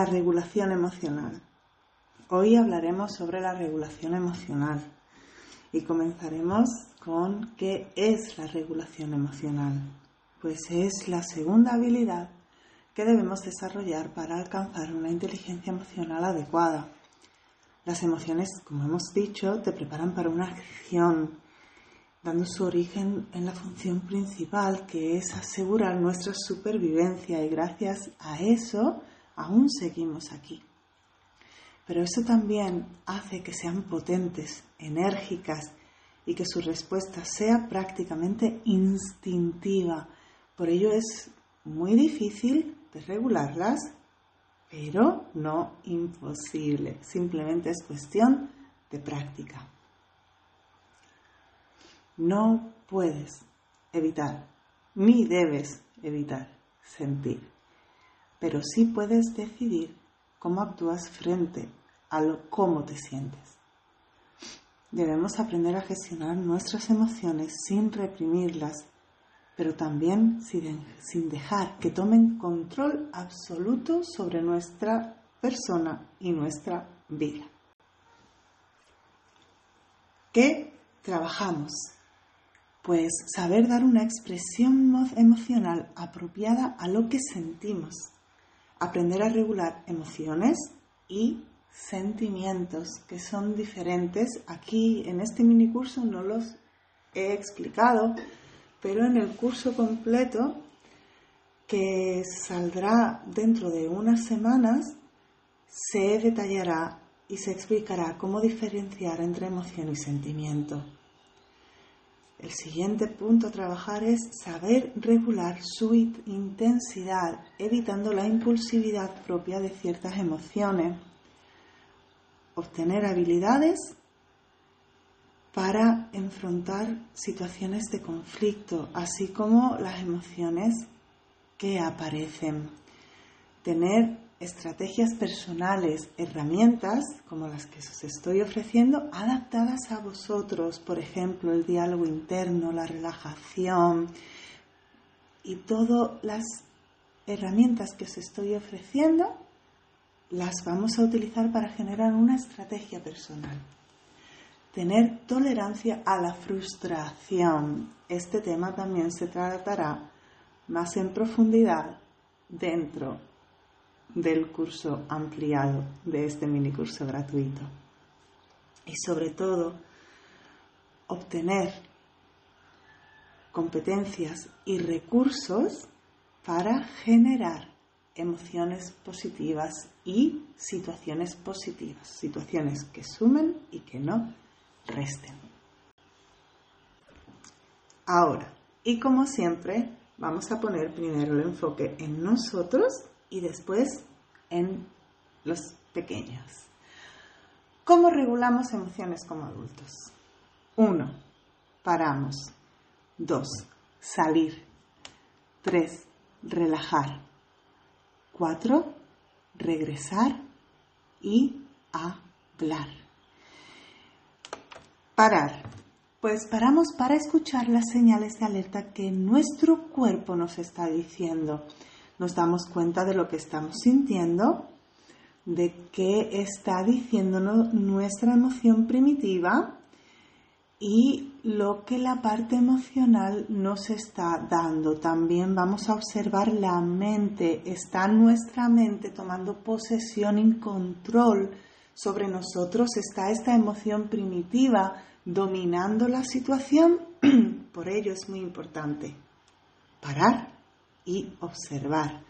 La regulación emocional. Hoy hablaremos sobre la regulación emocional y comenzaremos con qué es la regulación emocional. Pues es la segunda habilidad que debemos desarrollar para alcanzar una inteligencia emocional adecuada. Las emociones, como hemos dicho, te preparan para una acción, dando su origen en la función principal, que es asegurar nuestra supervivencia y gracias a eso aún seguimos aquí. Pero eso también hace que sean potentes, enérgicas y que su respuesta sea prácticamente instintiva. Por ello es muy difícil de regularlas, pero no imposible. Simplemente es cuestión de práctica. No puedes evitar, ni debes evitar sentir, pero sí puedes decidir cómo actúas frente a lo, cómo te sientes. Debemos aprender a gestionar nuestras emociones sin reprimirlas pero también sin dejar que tomen control absoluto sobre nuestra persona y nuestra vida. ¿Qué trabajamos? Pues saber dar una expresión emocional apropiada a lo que sentimos, aprender a regular emociones y sentimientos que son diferentes. Aquí en este mini curso no los he explicado, pero en el curso completo que saldrá dentro de unas semanas se detallará y se explicará cómo diferenciar entre emoción y sentimiento. El siguiente punto a trabajar es saber regular su intensidad, evitando la impulsividad propia de ciertas emociones, obtener habilidades para enfrentar situaciones de conflicto, así como las emociones que aparecen. Tener estrategias personales, herramientas como las que os estoy ofreciendo, adaptadas a vosotros, por ejemplo, el diálogo interno, la relajación y todas las herramientas que os estoy ofreciendo, las vamos a utilizar para generar una estrategia personal tener tolerancia a la frustración. Este tema también se tratará más en profundidad dentro del curso ampliado de este mini curso gratuito. Y sobre todo, obtener competencias y recursos para generar emociones positivas y situaciones positivas, situaciones que sumen y que no resten. Ahora, y como siempre, vamos a poner primero el enfoque en nosotros y después en los pequeños. ¿Cómo regulamos emociones como adultos? Uno, Paramos. Dos, Salir. Tres, Relajar. Cuatro, Regresar y hablar. Parar. Pues paramos para escuchar las señales de alerta que nuestro cuerpo nos está diciendo. Nos damos cuenta de lo que estamos sintiendo, de qué está diciéndonos nuestra emoción primitiva y lo que la parte emocional nos está dando. También vamos a observar la mente. Está nuestra mente tomando posesión y control sobre nosotros. Está esta emoción primitiva dominando la situación, por ello es muy importante parar y observar.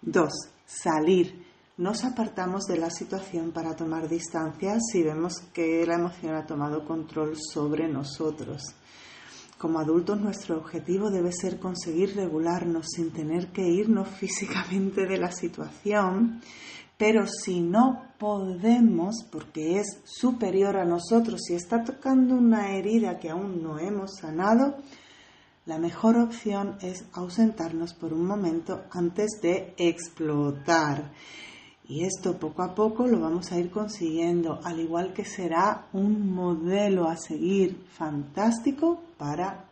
Dos, salir. Nos apartamos de la situación para tomar distancia si vemos que la emoción ha tomado control sobre nosotros. Como adultos nuestro objetivo debe ser conseguir regularnos sin tener que irnos físicamente de la situación pero si no podemos, porque es superior a nosotros y está tocando una herida que aún no hemos sanado, la mejor opción es ausentarnos por un momento antes de explotar. Y esto poco a poco lo vamos a ir consiguiendo, al igual que será un modelo a seguir fantástico para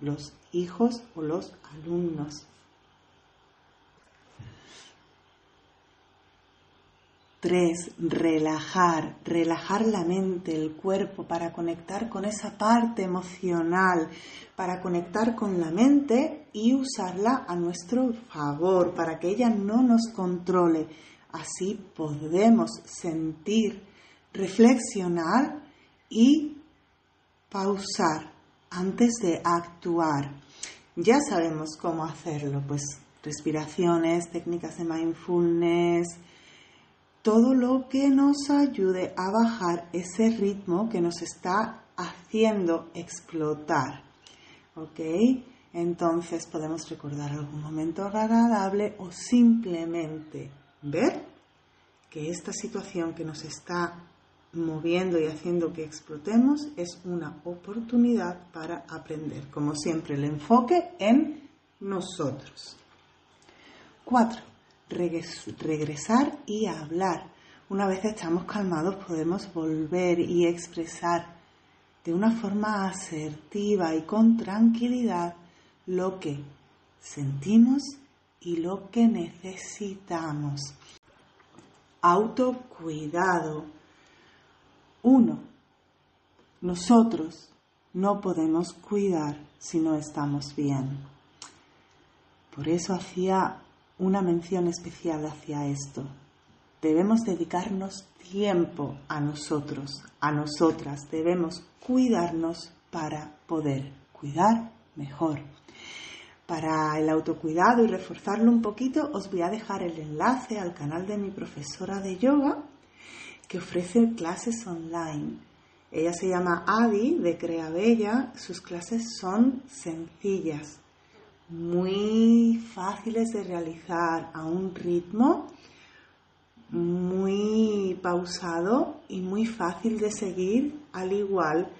los hijos o los alumnos. Tres, relajar, relajar la mente, el cuerpo, para conectar con esa parte emocional, para conectar con la mente y usarla a nuestro favor, para que ella no nos controle. Así podemos sentir, reflexionar y pausar antes de actuar. Ya sabemos cómo hacerlo, pues respiraciones, técnicas de mindfulness, todo lo que nos ayude a bajar ese ritmo que nos está haciendo explotar. ¿Ok? Entonces podemos recordar algún momento agradable o simplemente ver que esta situación que nos está moviendo y haciendo que explotemos es una oportunidad para aprender. Como siempre, el enfoque en nosotros. 4 regresar y hablar. Una vez estamos calmados podemos volver y expresar de una forma asertiva y con tranquilidad lo que sentimos y lo que necesitamos. Autocuidado. 1. Nosotros no podemos cuidar si no estamos bien. Por eso hacía una mención especial hacia esto. Debemos dedicarnos tiempo a nosotros, a nosotras. Debemos cuidarnos para poder cuidar mejor. Para el autocuidado y reforzarlo un poquito, os voy a dejar el enlace al canal de mi profesora de yoga que ofrece clases online. Ella se llama Adi de Crea Bella. Sus clases son sencillas, muy fáciles de realizar a un ritmo muy pausado y muy fácil de seguir, al igual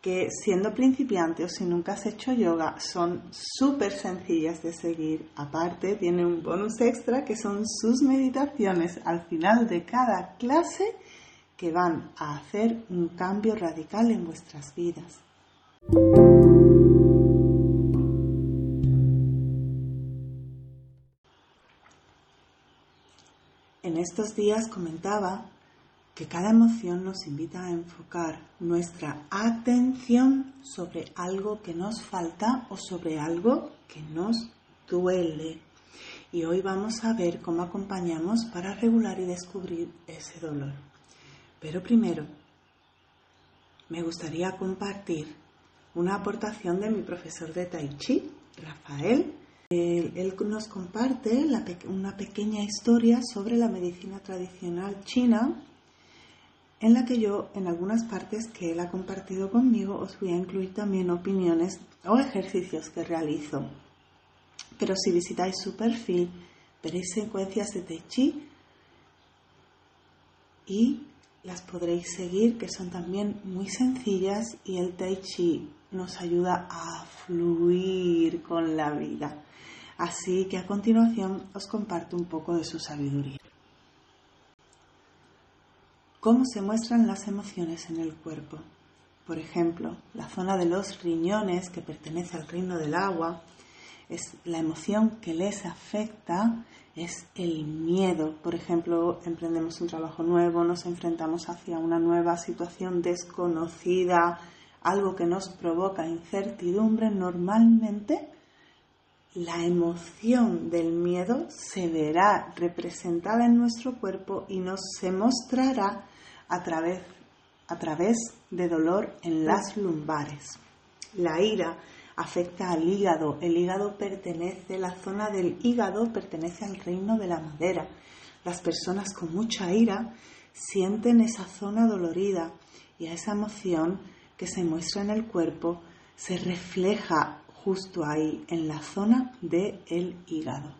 que siendo principiante o si nunca has hecho yoga, son súper sencillas de seguir. Aparte, tiene un bonus extra que son sus meditaciones al final de cada clase que van a hacer un cambio radical en vuestras vidas. Estos días comentaba que cada emoción nos invita a enfocar nuestra atención sobre algo que nos falta o sobre algo que nos duele. Y hoy vamos a ver cómo acompañamos para regular y descubrir ese dolor. Pero primero, me gustaría compartir una aportación de mi profesor de Tai Chi, Rafael, él, nos comparte una pequeña historia sobre la medicina tradicional china en la que yo en algunas partes que él ha compartido conmigo os voy a incluir también opiniones o ejercicios que realizo. Pero si visitáis su perfil veréis secuencias de Tai Chi y las podréis seguir que son también muy sencillas y el Tai Chi nos ayuda a fluir con la vida. Así que a continuación os comparto un poco de su sabiduría. ¿Cómo se muestran las emociones en el cuerpo? Por ejemplo, la zona de los riñones, que pertenece al reino del agua, es la emoción que les afecta es el miedo. Por ejemplo, emprendemos un trabajo nuevo, nos enfrentamos hacia una nueva situación desconocida, algo que nos provoca incertidumbre, normalmente la emoción del miedo se verá representada en nuestro cuerpo y nos se mostrará a través, a través de dolor en las lumbares. La ira afecta al hígado. El hígado pertenece, la zona del hígado pertenece al reino de la madera. Las personas con mucha ira sienten esa zona dolorida y a esa emoción que se muestra en el cuerpo se refleja justo ahí, en la zona del el hígado.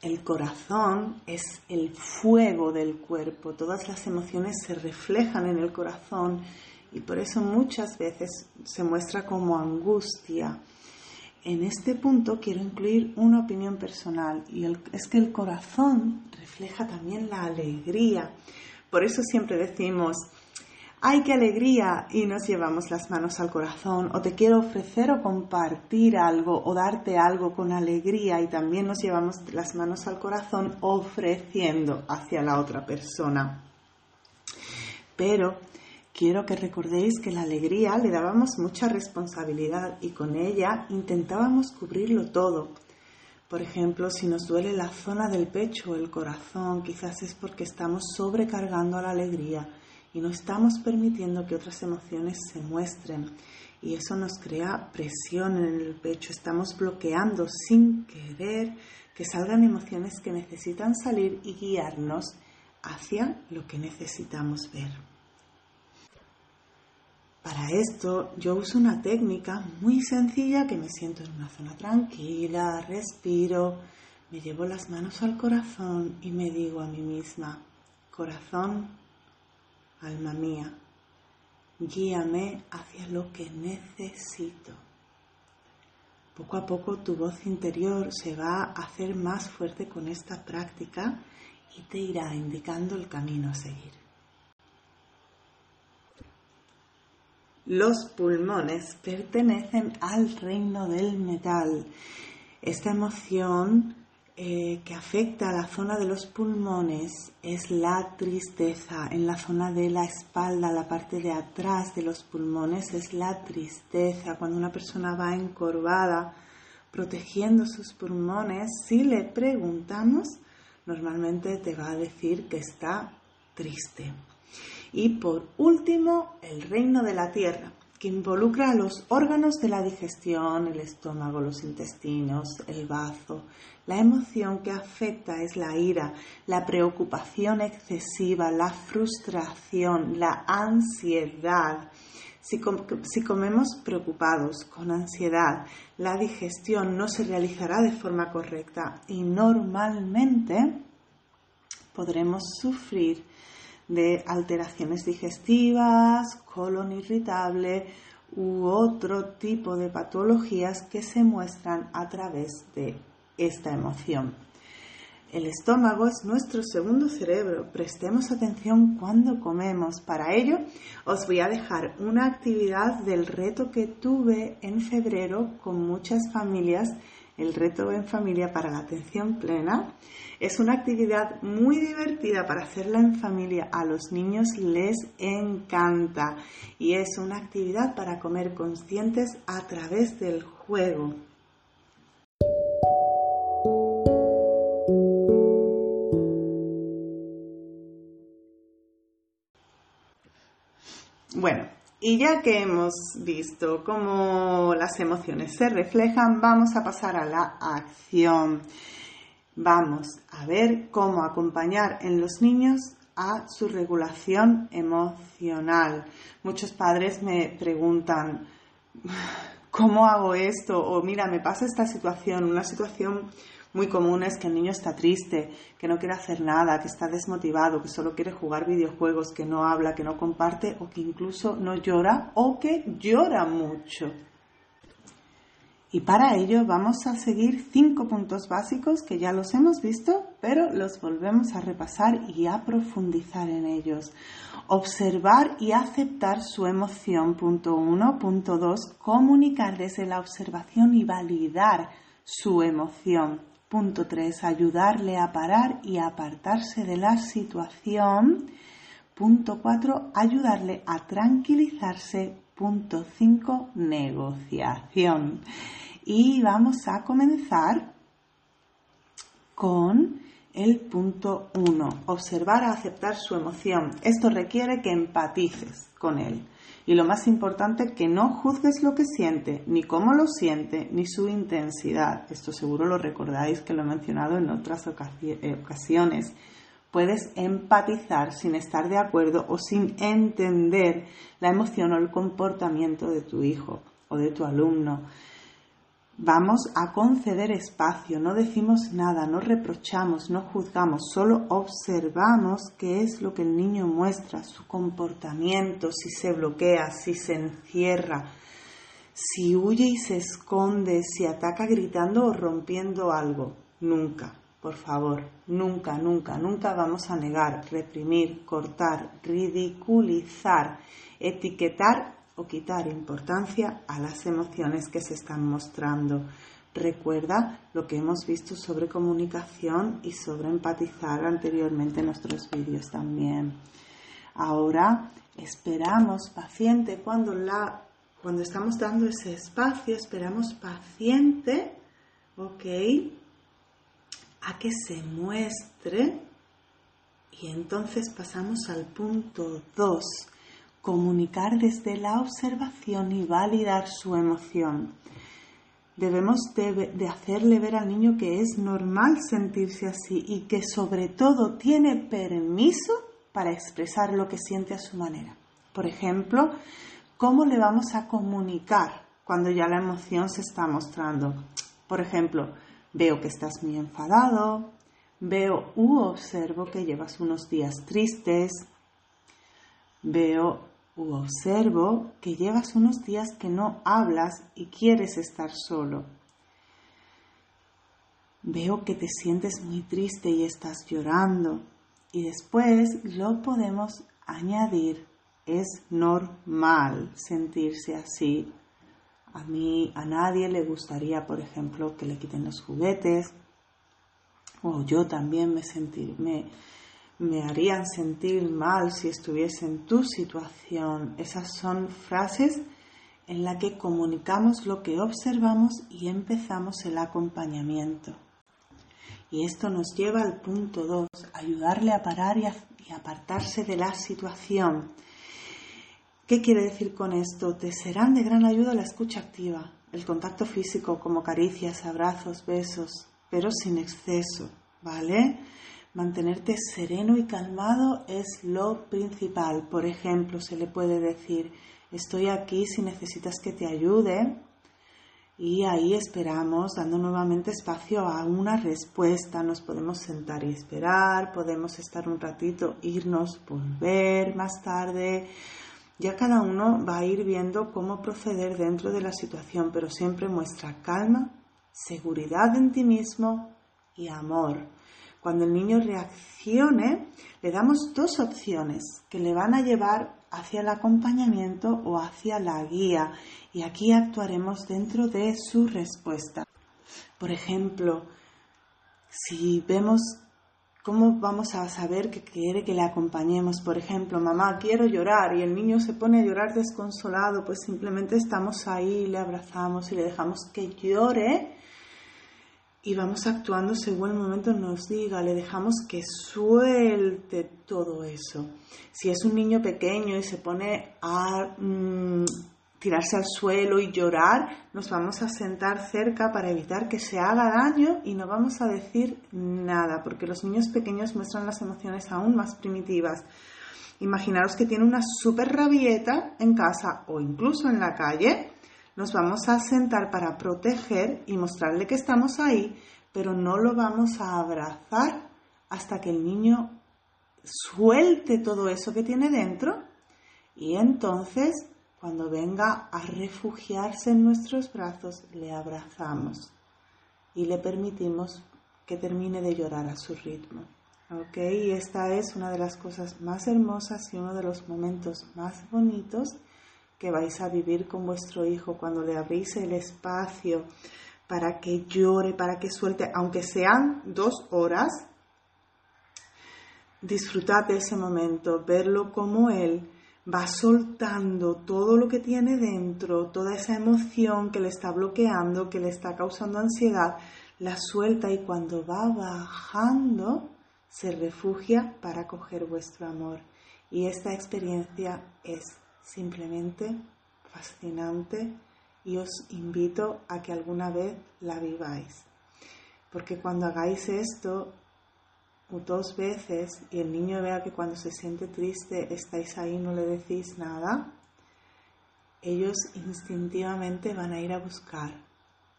El corazón es el fuego del cuerpo, todas las emociones se reflejan en el corazón y por eso muchas veces se muestra como angustia. En este punto quiero incluir una opinión personal y es que el corazón refleja también la alegría. Por eso siempre decimos, ¡ay, qué alegría! Y nos llevamos las manos al corazón, o te quiero ofrecer o compartir algo, o darte algo con alegría, y también nos llevamos las manos al corazón ofreciendo hacia la otra persona. Pero quiero que recordéis que la alegría le dábamos mucha responsabilidad y con ella intentábamos cubrirlo todo. Por ejemplo, si nos duele la zona del pecho o el corazón, quizás es porque estamos sobrecargando la alegría y no estamos permitiendo que otras emociones se muestren. Y eso nos crea presión en el pecho. Estamos bloqueando sin querer que salgan emociones que necesitan salir y guiarnos hacia lo que necesitamos ver. Para esto yo uso una técnica muy sencilla que me siento en una zona tranquila, respiro, me llevo las manos al corazón y me digo a mí misma, corazón, alma mía, guíame hacia lo que necesito. Poco a poco tu voz interior se va a hacer más fuerte con esta práctica y te irá indicando el camino a seguir. Los pulmones pertenecen al reino del metal. Esta emoción eh, que afecta a la zona de los pulmones es la tristeza. En la zona de la espalda, la parte de atrás de los pulmones es la tristeza. Cuando una persona va encorvada protegiendo sus pulmones, si le preguntamos, normalmente te va a decir que está triste. Y por último, el reino de la tierra que involucra a los órganos de la digestión, el estómago, los intestinos, el bazo. La emoción que afecta es la ira, la preocupación excesiva, la frustración, la ansiedad. Si, comemos preocupados, con ansiedad, la digestión no se realizará de forma correcta y normalmente podremos sufrir de alteraciones digestivas, colon irritable u otro tipo de patologías que se muestran a través de esta emoción. El estómago es nuestro segundo cerebro. Prestemos atención cuando comemos. Para ello, os voy a dejar una actividad del reto que tuve en febrero con muchas familias el reto en familia para la atención plena. Es una actividad muy divertida para hacerla en familia. A los niños les encanta y es una actividad para comer conscientes a través del juego. Bueno, y ya que hemos visto cómo las emociones se reflejan, vamos a pasar a la acción. Vamos a ver cómo acompañar en los niños a su regulación emocional. Muchos padres me preguntan, ¿cómo hago esto? O mira, me pasa esta situación, una situación muy común es que el niño está triste, que no quiere hacer nada, que está desmotivado, que solo quiere jugar videojuegos, que no habla, que no comparte o que incluso no llora o que llora mucho. Y para ello vamos a seguir cinco puntos básicos que ya los hemos visto, pero los volvemos a repasar y a profundizar en ellos. Observar y aceptar su emoción, punto uno. Punto dos, comunicar desde la observación y validar su emoción. Punto 3. Ayudarle a parar y apartarse de la situación. Punto 4. Ayudarle a tranquilizarse. Punto 5. Negociación. Y vamos a comenzar con el punto 1. Observar a aceptar su emoción. Esto requiere que empatices con él. Y lo más importante, que no juzgues lo que siente, ni cómo lo siente, ni su intensidad. Esto seguro lo recordáis que lo he mencionado en otras eh, ocasiones. Puedes empatizar sin estar de acuerdo o sin entender la emoción o el comportamiento de tu hijo o de tu alumno. Vamos a conceder espacio, no decimos nada, no reprochamos, no juzgamos, solo observamos qué es lo que el niño muestra, su comportamiento, si se bloquea, si se encierra, si huye y se esconde, si ataca gritando o rompiendo algo. Nunca por favor, nunca, nunca, nunca vamos a negar, reprimir, cortar, ridiculizar, etiquetar o quitar importancia a las emociones que se están mostrando. Recuerda lo que hemos visto sobre comunicación y sobre empatizar anteriormente en nuestros vídeos también. Ahora esperamos paciente cuando la cuando estamos dando ese espacio, esperamos paciente, ¿ok? A que se muestre y entonces pasamos al punto 2, comunicar desde la observación y validar su emoción. Debemos de, hacerle ver al niño que es normal sentirse así y que sobre todo tiene permiso para expresar lo que siente a su manera. Por ejemplo, ¿cómo le vamos a comunicar cuando ya la emoción se está mostrando? Por ejemplo, veo que estás muy enfadado, veo u observo que llevas unos días tristes, veo observo que llevas unos días que no hablas y quieres estar solo. Veo que te sientes muy triste y estás llorando. Y después lo podemos añadir es normal sentirse así. A mí, a nadie le gustaría, por ejemplo, que le quiten los juguetes. O yo también me, sentir, me harían sentir mal si estuviese en tu situación. Esas son frases en las que comunicamos lo que observamos y empezamos el acompañamiento. Y esto nos lleva al punto 2, ayudarle a parar y, a, apartarse de la situación. ¿Qué quiere decir con esto? Te serán de gran ayuda la escucha activa, el contacto físico como caricias, abrazos, besos, pero sin exceso, ¿vale? Mantenerte sereno y calmado es lo principal. Por ejemplo, se le puede decir, estoy aquí si necesitas que te ayude. Y ahí esperamos, dando nuevamente espacio a una respuesta. Nos podemos sentar y esperar, podemos estar un ratito, irnos, volver más tarde ya cada uno va a ir viendo cómo proceder dentro de la situación, pero siempre muestra calma, seguridad en ti mismo y amor. Cuando el niño reaccione, le damos dos opciones que le van a llevar hacia el acompañamiento o hacia la guía y aquí actuaremos dentro de su respuesta. Por ejemplo, si vemos ¿Cómo vamos a saber que quiere que le acompañemos? Por ejemplo, mamá, quiero llorar y el niño se pone a llorar desconsolado, pues simplemente estamos ahí, le abrazamos y le dejamos que llore y vamos actuando según el momento nos diga, le dejamos que suelte todo eso. Si es un niño pequeño y se pone a... Mmm, tirarse al suelo y llorar, nos vamos a sentar cerca para evitar que se haga daño y no vamos a decir nada, porque los niños pequeños muestran las emociones aún más primitivas. Imaginaros que tiene una súper rabieta en casa o incluso en la calle. Nos vamos a sentar para proteger y mostrarle que estamos ahí, pero no lo vamos a abrazar hasta que el niño suelte todo eso que tiene dentro y entonces cuando venga a refugiarse en nuestros brazos, le abrazamos y le permitimos que termine de llorar a su ritmo. Y esta es una de las cosas más hermosas y uno de los momentos más bonitos que vais a vivir con vuestro hijo cuando le abrís el espacio para que llore, para que suelte, aunque sean dos horas. Disfrutad de ese momento, verlo como él va soltando todo lo que tiene dentro, toda esa emoción que le está bloqueando, que le está causando ansiedad, la suelta y cuando va bajando se refugia para coger vuestro amor. Y esta experiencia es simplemente fascinante y os invito a que alguna vez la viváis. Porque cuando hagáis esto, dos veces y el niño vea que cuando se siente triste estáis ahí, no le decís nada, ellos instintivamente van a ir a buscar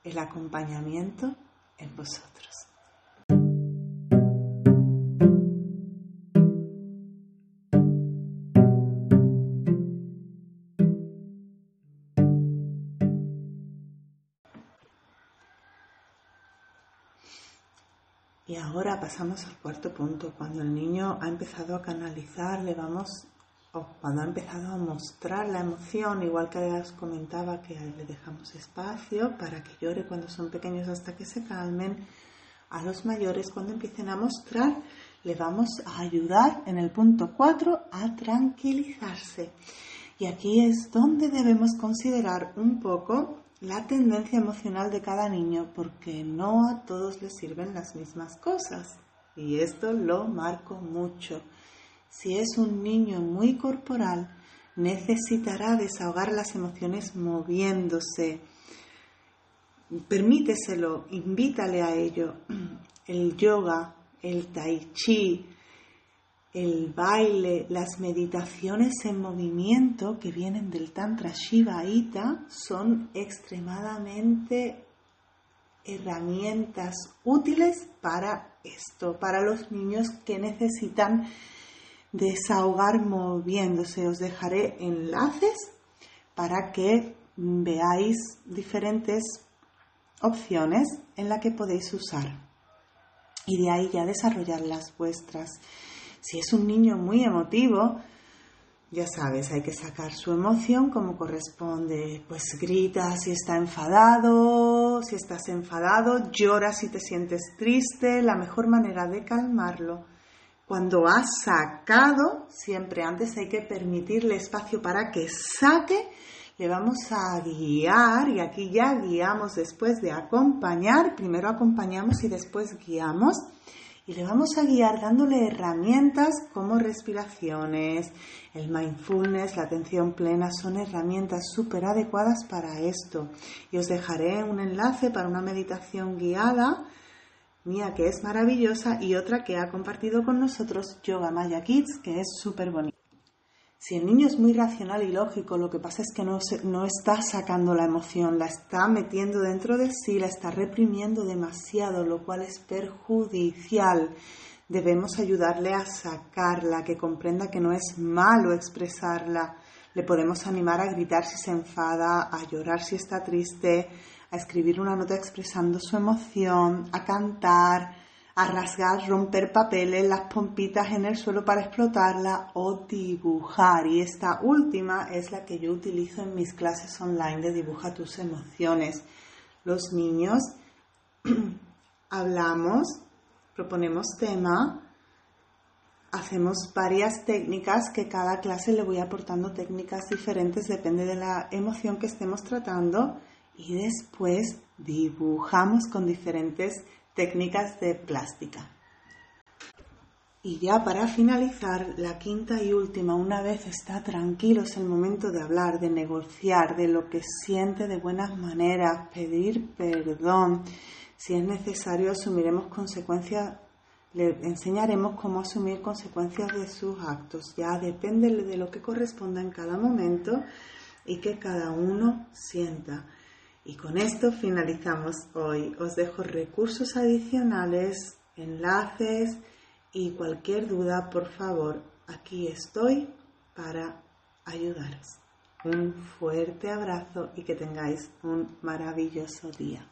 el acompañamiento en vosotros. Ahora pasamos al cuarto punto. Cuando el niño ha empezado a canalizar, le vamos, o cuando ha empezado a mostrar la emoción, igual que os comentaba que le dejamos espacio para que llore cuando son pequeños hasta que se calmen, a los mayores cuando empiecen a mostrar, le vamos a ayudar en el punto 4 a tranquilizarse. Y aquí es donde debemos considerar un poco la tendencia emocional de cada niño porque no a todos les sirven las mismas cosas. Y esto lo marco mucho. Si es un niño muy corporal, necesitará desahogar las emociones moviéndose. Permíteselo, invítale a ello. El yoga, el tai chi, el baile, las meditaciones en movimiento que vienen del Tantra Shiva Ita son extremadamente herramientas útiles para esto, para los niños que necesitan desahogar moviéndose. Os dejaré enlaces para que veáis diferentes opciones en las que podéis usar y de ahí ya desarrollar las vuestras. Si es un niño muy emotivo, ya sabes, hay que sacar su emoción como corresponde. Pues grita si está enfadado, si estás enfadado, llora si te sientes triste. La mejor manera de calmarlo, cuando has sacado, siempre antes hay que permitirle espacio para que saque. Le vamos a guiar y aquí ya guiamos después de acompañar. Primero acompañamos y después guiamos y le vamos a guiar dándole herramientas como respiraciones, el mindfulness, la atención plena, son herramientas súper adecuadas para esto. Y os dejaré un enlace para una meditación guiada mía que es maravillosa y otra que ha compartido con nosotros Yoga Maya Kids que es súper bonita. Si el niño es muy racional y lógico, lo que pasa es que no, no, está sacando la emoción, la está metiendo dentro de sí, la está reprimiendo demasiado, lo cual es perjudicial. Debemos ayudarle a sacarla, que comprenda que no es malo expresarla. Le podemos animar a gritar si se enfada, a llorar si está triste, a escribir una nota expresando su emoción, a cantar, a rasgar, romper papeles, las pompitas en el suelo para explotarla o dibujar. Y esta última es la que yo utilizo en mis clases online de dibuja tus emociones. Los niños hablamos, proponemos tema, hacemos varias técnicas que cada clase le voy aportando técnicas diferentes, depende de la emoción que estemos tratando y después dibujamos con diferentes técnicas de plástica. Y ya para finalizar, la quinta y última, una vez está tranquilo, es el momento de hablar, de negociar, de lo que siente de buenas maneras, pedir perdón. Si es necesario, asumiremos consecuencias, le enseñaremos cómo asumir consecuencias de sus actos. Ya depende de lo que corresponda en cada momento y que cada uno sienta. Y con esto finalizamos hoy. Os dejo recursos adicionales, enlaces y cualquier duda, por favor, aquí estoy para ayudaros. Un fuerte abrazo y que tengáis un maravilloso día.